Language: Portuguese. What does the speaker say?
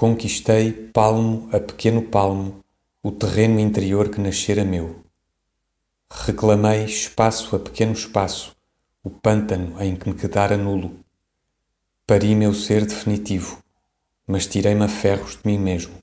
Conquistei, palmo a pequeno palmo, o terreno interior que nascera meu. Reclamei, espaço a pequeno espaço, o pântano em que me quedara nulo. Pari meu ser definitivo, mas tirei-me a ferros de mim mesmo.